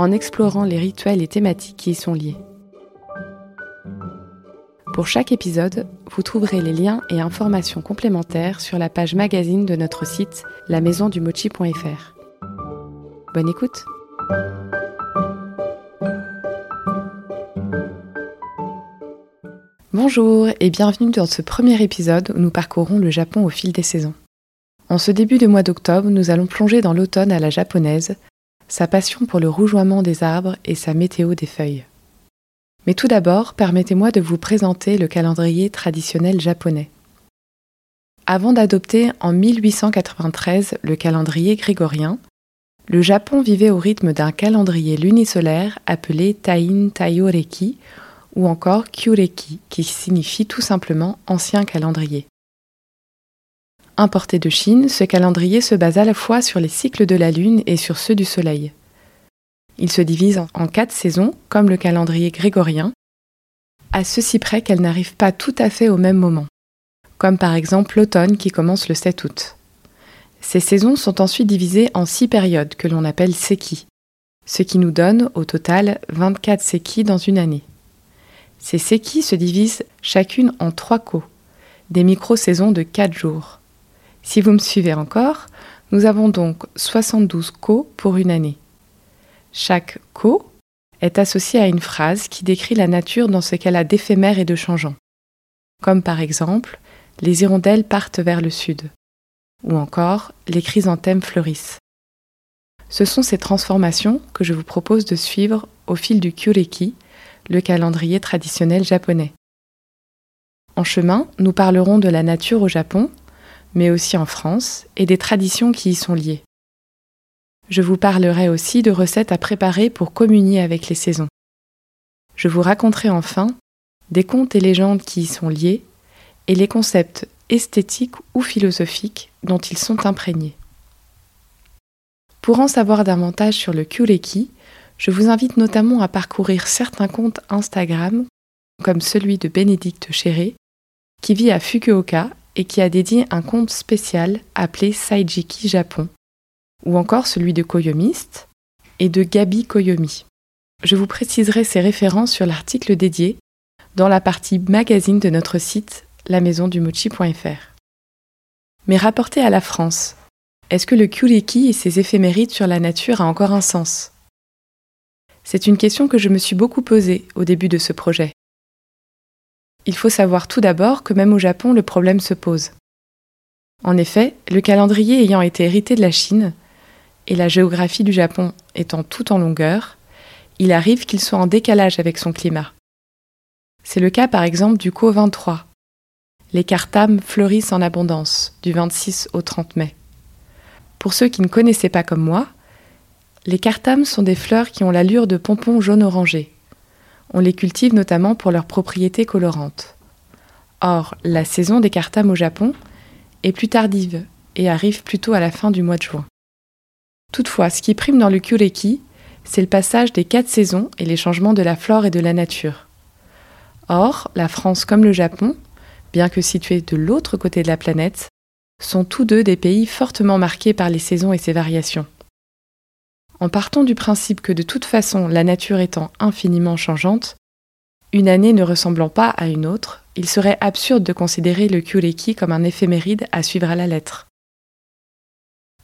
en explorant les rituels et thématiques qui y sont liés. Pour chaque épisode, vous trouverez les liens et informations complémentaires sur la page magazine de notre site lamaisondumochi.fr. Bonne écoute Bonjour et bienvenue dans ce premier épisode où nous parcourons le Japon au fil des saisons. En ce début de mois d'octobre, nous allons plonger dans l'automne à la japonaise sa passion pour le rougeoiement des arbres et sa météo des feuilles. Mais tout d'abord, permettez-moi de vous présenter le calendrier traditionnel japonais. Avant d'adopter en 1893 le calendrier grégorien, le Japon vivait au rythme d'un calendrier lunisolaire appelé Tain Taiyoreki ou encore Kyureki, qui signifie tout simplement ancien calendrier. Importé de Chine, ce calendrier se base à la fois sur les cycles de la Lune et sur ceux du Soleil. Il se divise en quatre saisons, comme le calendrier grégorien, à ceci près qu'elles n'arrivent pas tout à fait au même moment, comme par exemple l'automne qui commence le 7 août. Ces saisons sont ensuite divisées en six périodes que l'on appelle seki, ce qui nous donne au total 24 seki dans une année. Ces seki se divisent chacune en trois ko, des micro-saisons de 4 jours. Si vous me suivez encore, nous avons donc 72 ko pour une année. Chaque ko est associé à une phrase qui décrit la nature dans ce qu'elle a d'éphémère et de changeant. Comme par exemple, les hirondelles partent vers le sud, ou encore les chrysanthèmes fleurissent. Ce sont ces transformations que je vous propose de suivre au fil du Kyureki, le calendrier traditionnel japonais. En chemin, nous parlerons de la nature au Japon mais aussi en France, et des traditions qui y sont liées. Je vous parlerai aussi de recettes à préparer pour communier avec les saisons. Je vous raconterai enfin des contes et légendes qui y sont liés et les concepts esthétiques ou philosophiques dont ils sont imprégnés. Pour en savoir davantage sur le Kyureki, je vous invite notamment à parcourir certains comptes Instagram, comme celui de Bénédicte Chéré, qui vit à Fukuoka et qui a dédié un compte spécial appelé Saijiki Japon, ou encore celui de Koyomiste et de Gabi Koyomi. Je vous préciserai ces références sur l'article dédié dans la partie magazine de notre site lamaisondumochi.fr. Mais rapporté à la France, est-ce que le Kyureki et ses éphémérides sur la nature a encore un sens? C'est une question que je me suis beaucoup posée au début de ce projet. Il faut savoir tout d'abord que même au Japon, le problème se pose. En effet, le calendrier ayant été hérité de la Chine, et la géographie du Japon étant tout en longueur, il arrive qu'il soit en décalage avec son climat. C'est le cas par exemple du Ko 23. Les cartames fleurissent en abondance du 26 au 30 mai. Pour ceux qui ne connaissaient pas comme moi, les cartames sont des fleurs qui ont l'allure de pompons jaune-orangé, on les cultive notamment pour leurs propriétés colorantes. Or, la saison des cartames au Japon est plus tardive et arrive plutôt à la fin du mois de juin. Toutefois, ce qui prime dans le Kyureki, c'est le passage des quatre saisons et les changements de la flore et de la nature. Or, la France comme le Japon, bien que situés de l'autre côté de la planète, sont tous deux des pays fortement marqués par les saisons et ses variations. En partant du principe que de toute façon la nature étant infiniment changeante, une année ne ressemblant pas à une autre, il serait absurde de considérer le Kyureki comme un éphéméride à suivre à la lettre.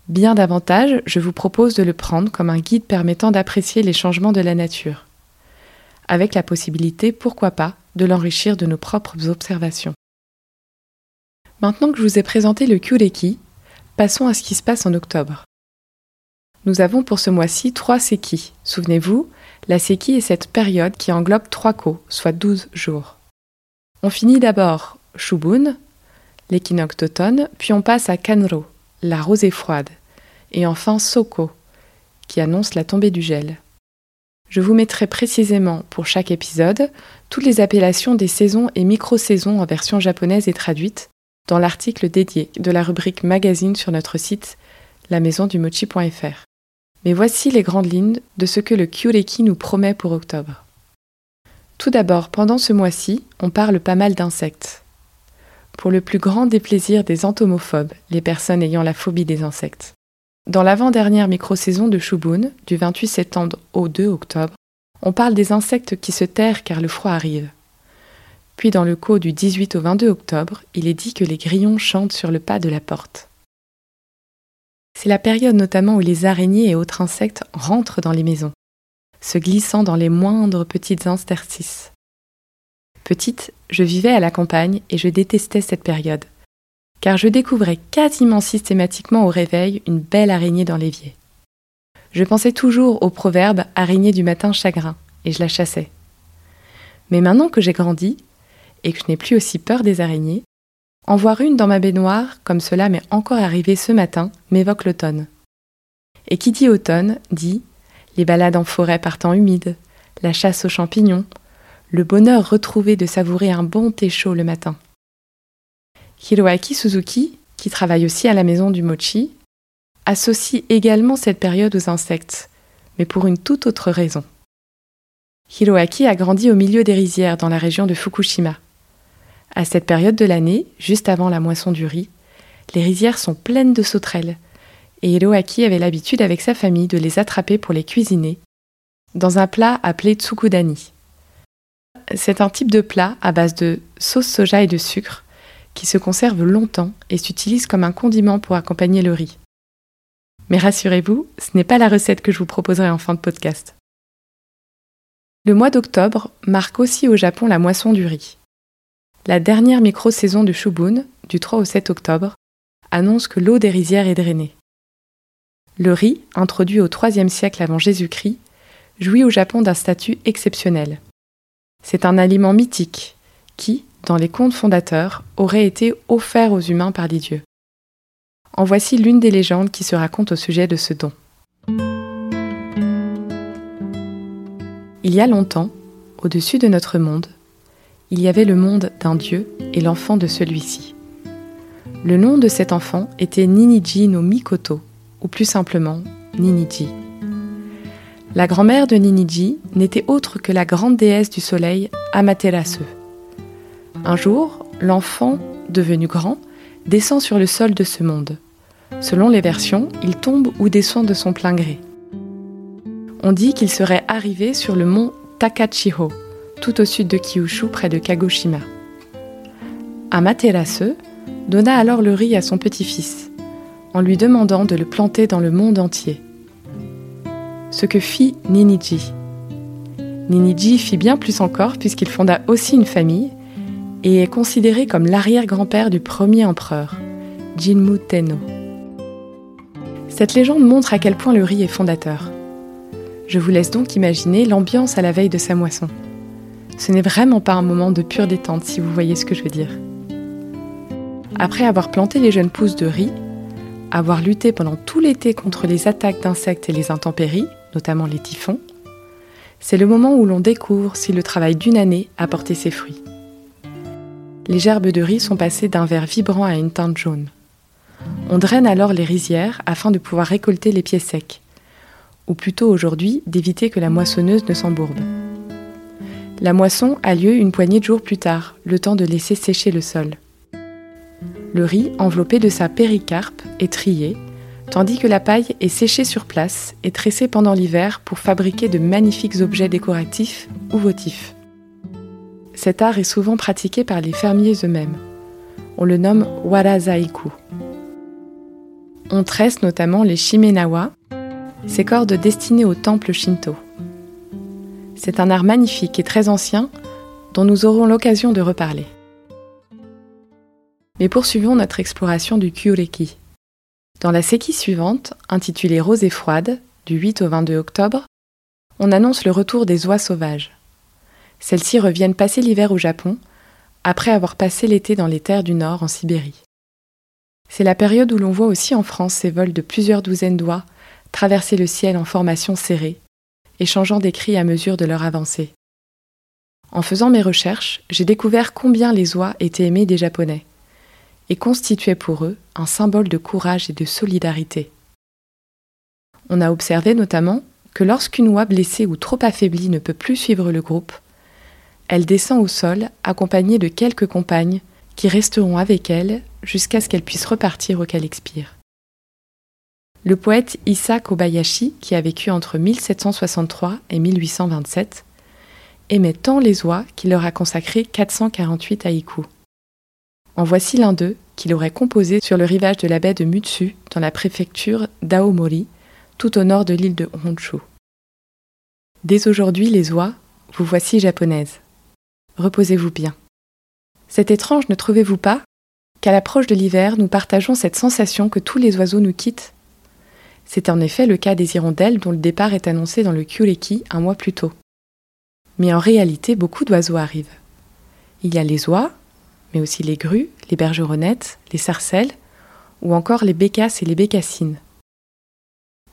Bien davantage, je vous propose de le prendre comme un guide permettant d'apprécier les changements de la nature, avec la possibilité, pourquoi pas, de l'enrichir de nos propres observations. Maintenant que je vous ai présenté le Kyureki, passons à ce qui se passe en octobre. Nous avons pour ce mois-ci trois seki. Souvenez-vous, la seki est cette période qui englobe trois ko, soit 12 jours. On finit d'abord Shubun, l'équinoxe d'automne, puis on passe à Kanro, la rosée froide, et enfin Soko, qui annonce la tombée du gel. Je vous mettrai précisément pour chaque épisode toutes les appellations des saisons et micro-saisons en version japonaise et traduite dans l'article dédié de la rubrique magazine sur notre site lamaisondumochi.fr. Mais voici les grandes lignes de ce que le Kyureki nous promet pour octobre. Tout d'abord, pendant ce mois-ci, on parle pas mal d'insectes. Pour le plus grand déplaisir des entomophobes, les personnes ayant la phobie des insectes. Dans l'avant-dernière micro-saison de Shubun, du 28 septembre au 2 octobre, on parle des insectes qui se terrent car le froid arrive. Puis dans le co du 18 au 22 octobre, il est dit que les grillons chantent sur le pas de la porte. C'est la période notamment où les araignées et autres insectes rentrent dans les maisons, se glissant dans les moindres petites interstices. Petite, je vivais à la campagne et je détestais cette période, car je découvrais quasiment systématiquement au réveil une belle araignée dans l'évier. Je pensais toujours au proverbe araignée du matin chagrin, et je la chassais. Mais maintenant que j'ai grandi, et que je n'ai plus aussi peur des araignées, en voir une dans ma baignoire, comme cela m'est encore arrivé ce matin, m'évoque l'automne. Et qui dit automne dit les balades en forêt par temps humide, la chasse aux champignons, le bonheur retrouvé de savourer un bon thé chaud le matin. Hiroaki Suzuki, qui travaille aussi à la maison du mochi, associe également cette période aux insectes, mais pour une toute autre raison. Hiroaki a grandi au milieu des rizières dans la région de Fukushima. À cette période de l'année, juste avant la moisson du riz, les rizières sont pleines de sauterelles, et Hiroaki avait l'habitude avec sa famille de les attraper pour les cuisiner, dans un plat appelé tsukudani. C'est un type de plat à base de sauce soja et de sucre, qui se conserve longtemps et s'utilise comme un condiment pour accompagner le riz. Mais rassurez-vous, ce n'est pas la recette que je vous proposerai en fin de podcast. Le mois d'octobre marque aussi au Japon la moisson du riz. La dernière micro-saison de Shubun, du 3 au 7 octobre, annonce que l'eau des rizières est drainée. Le riz, introduit au IIIe siècle avant Jésus-Christ, jouit au Japon d'un statut exceptionnel. C'est un aliment mythique qui, dans les contes fondateurs, aurait été offert aux humains par les dieux. En voici l'une des légendes qui se raconte au sujet de ce don. Il y a longtemps, au-dessus de notre monde, il y avait le monde d'un dieu et l'enfant de celui-ci. Le nom de cet enfant était Niniji no Mikoto, ou plus simplement Niniji. La grand-mère de Niniji n'était autre que la grande déesse du soleil Amaterasu. Un jour, l'enfant, devenu grand, descend sur le sol de ce monde. Selon les versions, il tombe ou descend de son plein gré. On dit qu'il serait arrivé sur le mont Takachiho, tout au sud de Kyushu, près de Kagoshima. Amaterasu donna alors le riz à son petit-fils, en lui demandant de le planter dans le monde entier. Ce que fit Niniji. Niniji fit bien plus encore puisqu'il fonda aussi une famille et est considéré comme l'arrière-grand-père du premier empereur, Jinmu Tenno. Cette légende montre à quel point le riz est fondateur. Je vous laisse donc imaginer l'ambiance à la veille de sa moisson. Ce n'est vraiment pas un moment de pure détente si vous voyez ce que je veux dire. Après avoir planté les jeunes pousses de riz, avoir lutté pendant tout l'été contre les attaques d'insectes et les intempéries, notamment les typhons, c'est le moment où l'on découvre si le travail d'une année a porté ses fruits. Les gerbes de riz sont passées d'un vert vibrant à une teinte jaune. On draine alors les rizières afin de pouvoir récolter les pieds secs, ou plutôt aujourd'hui d'éviter que la moissonneuse ne s'embourbe. La moisson a lieu une poignée de jours plus tard, le temps de laisser sécher le sol. Le riz, enveloppé de sa péricarpe, est trié, tandis que la paille est séchée sur place et tressée pendant l'hiver pour fabriquer de magnifiques objets décoratifs ou votifs. Cet art est souvent pratiqué par les fermiers eux-mêmes. On le nomme warazaiku. On tresse notamment les shimenawa, ces cordes destinées au temple shinto. C'est un art magnifique et très ancien dont nous aurons l'occasion de reparler. Mais poursuivons notre exploration du Kyureki. Dans la séquie suivante, intitulée Rosée froide, du 8 au 22 octobre, on annonce le retour des oies sauvages. Celles-ci reviennent passer l'hiver au Japon, après avoir passé l'été dans les terres du Nord en Sibérie. C'est la période où l'on voit aussi en France ces vols de plusieurs douzaines d'oies traverser le ciel en formation serrée, échangeant des cris à mesure de leur avancée. En faisant mes recherches, j'ai découvert combien les oies étaient aimées des Japonais et constituaient pour eux un symbole de courage et de solidarité. On a observé notamment que lorsqu'une oie blessée ou trop affaiblie ne peut plus suivre le groupe, elle descend au sol accompagnée de quelques compagnes qui resteront avec elle jusqu'à ce qu'elle puisse repartir au qu'elle expire. Le poète Issa Kobayashi, qui a vécu entre 1763 et 1827, aimait tant les oies qu'il leur a consacré 448 haïkus. En voici l'un d'eux qu'il aurait composé sur le rivage de la baie de Mutsu dans la préfecture d'Aomori, tout au nord de l'île de Honshu. Dès aujourd'hui, les oies, vous voici japonaises. Reposez-vous bien. C'est étrange, ne trouvez-vous pas, qu'à l'approche de l'hiver, nous partageons cette sensation que tous les oiseaux nous quittent C'est en effet le cas des hirondelles dont le départ est annoncé dans le Kyureki un mois plus tôt. Mais en réalité, beaucoup d'oiseaux arrivent. Il y a les oies, mais aussi les grues, les bergeronnettes, les sarcelles, ou encore les bécasses et les bécassines.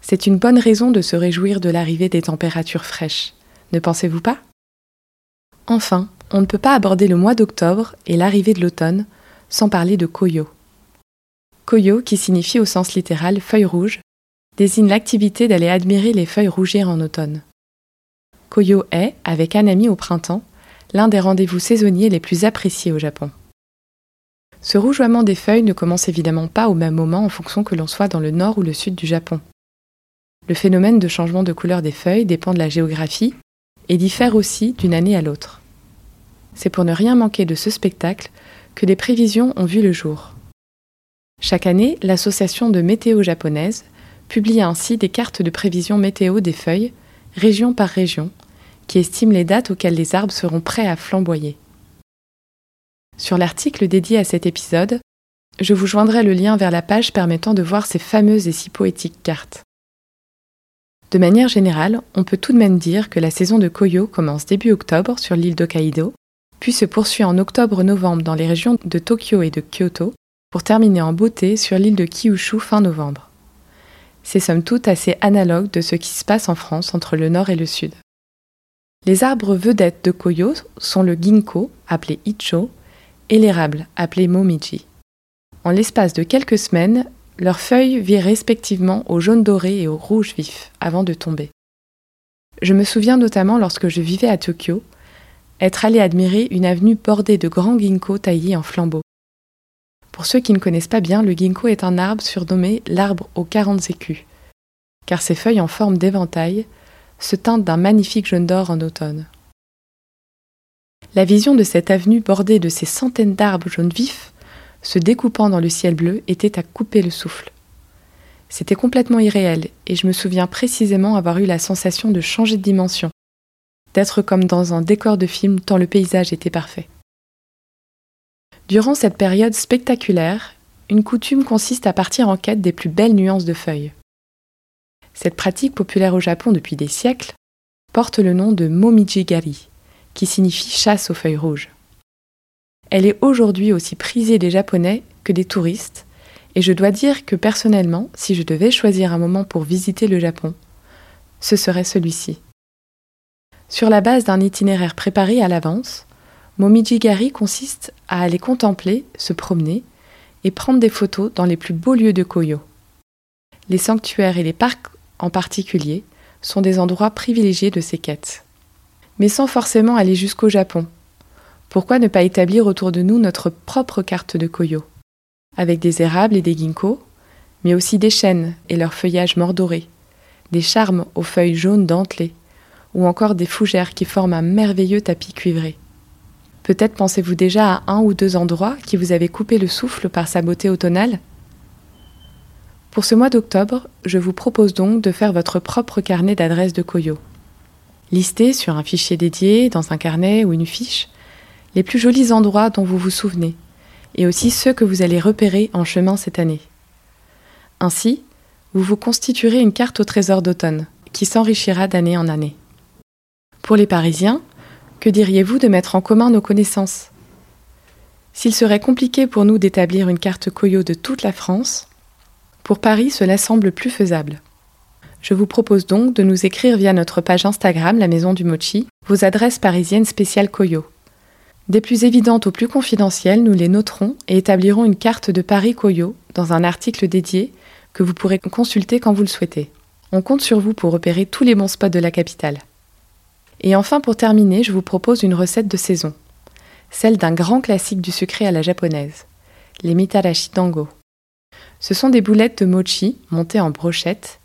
C'est une bonne raison de se réjouir de l'arrivée des températures fraîches, ne pensez-vous pas? Enfin, on ne peut pas aborder le mois d'octobre et l'arrivée de l'automne sans parler de Koyo. Koyo, qui signifie au sens littéral feuille rouge, désigne l'activité d'aller admirer les feuilles rougir en automne. Koyo est, avec Anami au printemps, l'un des rendez-vous saisonniers les plus appréciés au Japon. Ce rougeoiement des feuilles ne commence évidemment pas au même moment en fonction que l'on soit dans le nord ou le sud du Japon. Le phénomène de changement de couleur des feuilles dépend de la géographie et diffère aussi d'une année à l'autre. C'est pour ne rien manquer de ce spectacle que des prévisions ont vu le jour. Chaque année, l'association de météo japonaise publie ainsi des cartes de prévision météo des feuilles, région par région, qui estime les dates auxquelles les arbres seront prêts à flamboyer. Sur l'article dédié à cet épisode, je vous joindrai le lien vers la page permettant de voir ces fameuses et si poétiques cartes. De manière générale, on peut tout de même dire que la saison de Koyo commence début octobre sur l'île d'Hokkaido, puis se poursuit en octobre-novembre dans les régions de Tokyo et de Kyoto, pour terminer en beauté sur l'île de Kyushu fin novembre. C'est somme toute assez analogue de ce qui se passe en France entre le nord et le sud. Les arbres vedettes de Koyo sont le ginkgo, appelé icho, et l'érable, appelé momiji. En l'espace de quelques semaines, leurs feuilles virent respectivement au jaune doré et au rouge vif avant de tomber. Je me souviens notamment lorsque je vivais à Tokyo, être allé admirer une avenue bordée de grands ginkgos taillés en flambeaux. Pour ceux qui ne connaissent pas bien, le ginkgo est un arbre surnommé l'arbre aux 40 écus, car ses feuilles en forme d'éventail se teintent d'un magnifique jaune d'or en automne. La vision de cette avenue bordée de ces centaines d'arbres jaunes vifs, se découpant dans le ciel bleu, était à couper le souffle. C'était complètement irréel, et je me souviens précisément avoir eu la sensation de changer de dimension, d'être comme dans un décor de film tant le paysage était parfait. Durant cette période spectaculaire, une coutume consiste à partir en quête des plus belles nuances de feuilles. Cette pratique populaire au Japon depuis des siècles porte le nom de momijigari, qui signifie chasse aux feuilles rouges. Elle est aujourd'hui aussi prisée des Japonais que des touristes, et je dois dire que personnellement, si je devais choisir un moment pour visiter le Japon, ce serait celui-ci. Sur la base d'un itinéraire préparé à l'avance, Momijigari consiste à aller contempler, se promener et prendre des photos dans les plus beaux lieux de Koyo. Les sanctuaires et les parcs en particulier sont des endroits privilégiés de ces quêtes. Mais sans forcément aller jusqu'au Japon. Pourquoi ne pas établir autour de nous notre propre carte de Koyo? Avec des érables et des ginkgos, mais aussi des chênes et leurs feuillages mordorés, des charmes aux feuilles jaunes dentelées, ou encore des fougères qui forment un merveilleux tapis cuivré. Peut-être pensez-vous déjà à un ou deux endroits qui vous avaient coupé le souffle par sa beauté automnale? Pour ce mois d'octobre, je vous propose donc de faire votre propre carnet d'adresses de Koyo. Listez sur un fichier dédié, dans un carnet ou une fiche, les plus jolis endroits dont vous vous souvenez, et aussi ceux que vous allez repérer en chemin cette année. Ainsi, vous vous constituerez une carte au trésor d'automne, qui s'enrichira d'année en année. Pour les Parisiens, que diriez-vous de mettre en commun nos connaissances? S'il serait compliqué pour nous d'établir une carte Coyo de toute la France, pour Paris cela semble plus faisable. Je vous propose donc de nous écrire via notre page Instagram La Maison du Mochi vos adresses parisiennes spéciales Koyo. Des plus évidentes aux plus confidentielles, nous les noterons et établirons une carte de Paris Koyo dans un article dédié que vous pourrez consulter quand vous le souhaitez. On compte sur vous pour repérer tous les bons spots de la capitale. Et enfin, pour terminer, je vous propose une recette de saison, celle d'un grand classique du sucré à la japonaise, les mitarashi dango. Ce sont des boulettes de mochi montées en brochettes,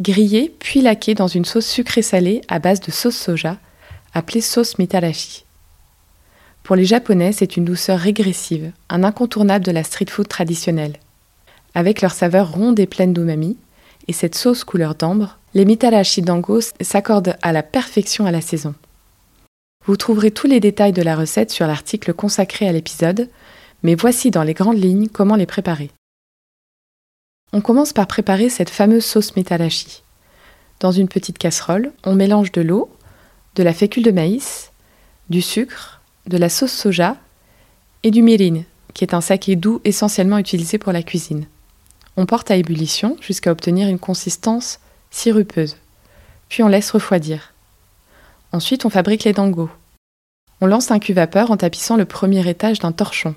grillées puis laquées dans une sauce sucrée salée à base de sauce soja, appelée sauce mitarashi. Pour les Japonais, c'est une douceur régressive, un incontournable de la street food traditionnelle. Avec leur saveur ronde et pleine d'umami, et cette sauce couleur d'ambre, les mitarashi dango s'accordent à la perfection à la saison. Vous trouverez tous les détails de la recette sur l'article consacré à l'épisode, mais voici dans les grandes lignes comment les préparer. On commence par préparer cette fameuse sauce mitarashi. Dans une petite casserole, on mélange de l'eau, de la fécule de maïs, du sucre, de la sauce soja et du mirin, qui est un saké doux essentiellement utilisé pour la cuisine. On porte à ébullition jusqu'à obtenir une consistance Puis on laisse refroidir. Ensuite, on fabrique les dangos. On lance un cuve-vapeur en tapissant le premier étage d'un torchon.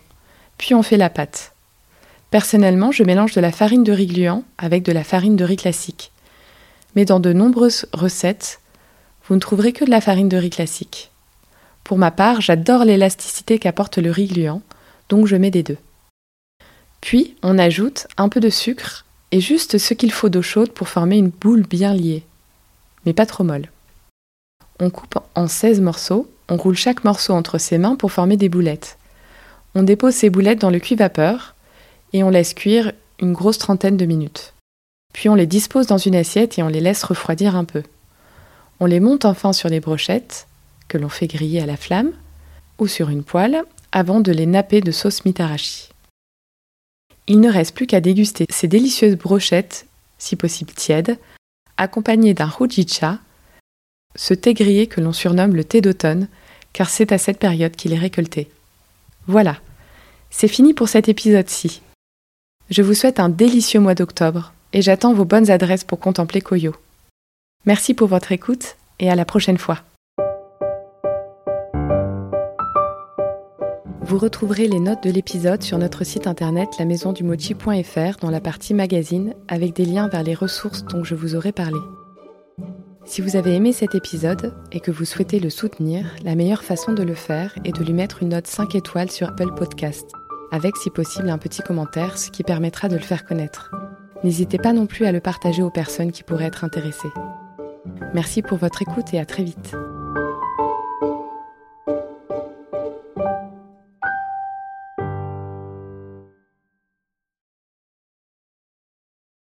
Puis on fait la pâte. Personnellement, je mélange de la farine de riz gluant avec de la farine de riz classique. Mais dans de nombreuses recettes, vous ne trouverez que de la farine de riz classique. Pour ma part, j'adore l'élasticité qu'apporte le riz gluant, donc je mets des deux. Puis, on ajoute un peu de sucre et juste ce qu'il faut d'eau chaude pour former une boule bien liée, mais pas trop molle. On coupe en 16 morceaux, on roule chaque morceau entre ses mains pour former des boulettes. On dépose ces boulettes dans le cuit-vapeur et on laisse cuire une grosse trentaine de minutes. Puis on les dispose dans une assiette et on les laisse refroidir un peu. On les monte enfin sur les brochettes, que l'on fait griller à la flamme, ou sur une poêle, avant de les napper de sauce mitarashi. Il ne reste plus qu'à déguster ces délicieuses brochettes, si possible tièdes, accompagnées d'un hujicha, ce thé grillé que l'on surnomme le thé d'automne, car c'est à cette période qu'il est récolté. Voilà, c'est fini pour cet épisode-ci. Je vous souhaite un délicieux mois d'octobre et j'attends vos bonnes adresses pour contempler Koyo. Merci pour votre écoute et à la prochaine fois. Vous retrouverez les notes de l'épisode sur notre site internet lamaisondumochi.fr dans la partie magazine avec des liens vers les ressources dont je vous aurai parlé. Si vous avez aimé cet épisode et que vous souhaitez le soutenir, la meilleure façon de le faire est de lui mettre une note 5 étoiles sur Apple Podcast, avec si possible un petit commentaire, ce qui permettra de le faire connaître. N'hésitez pas non plus à le partager aux personnes qui pourraient être intéressées. Merci pour votre écoute et à très vite.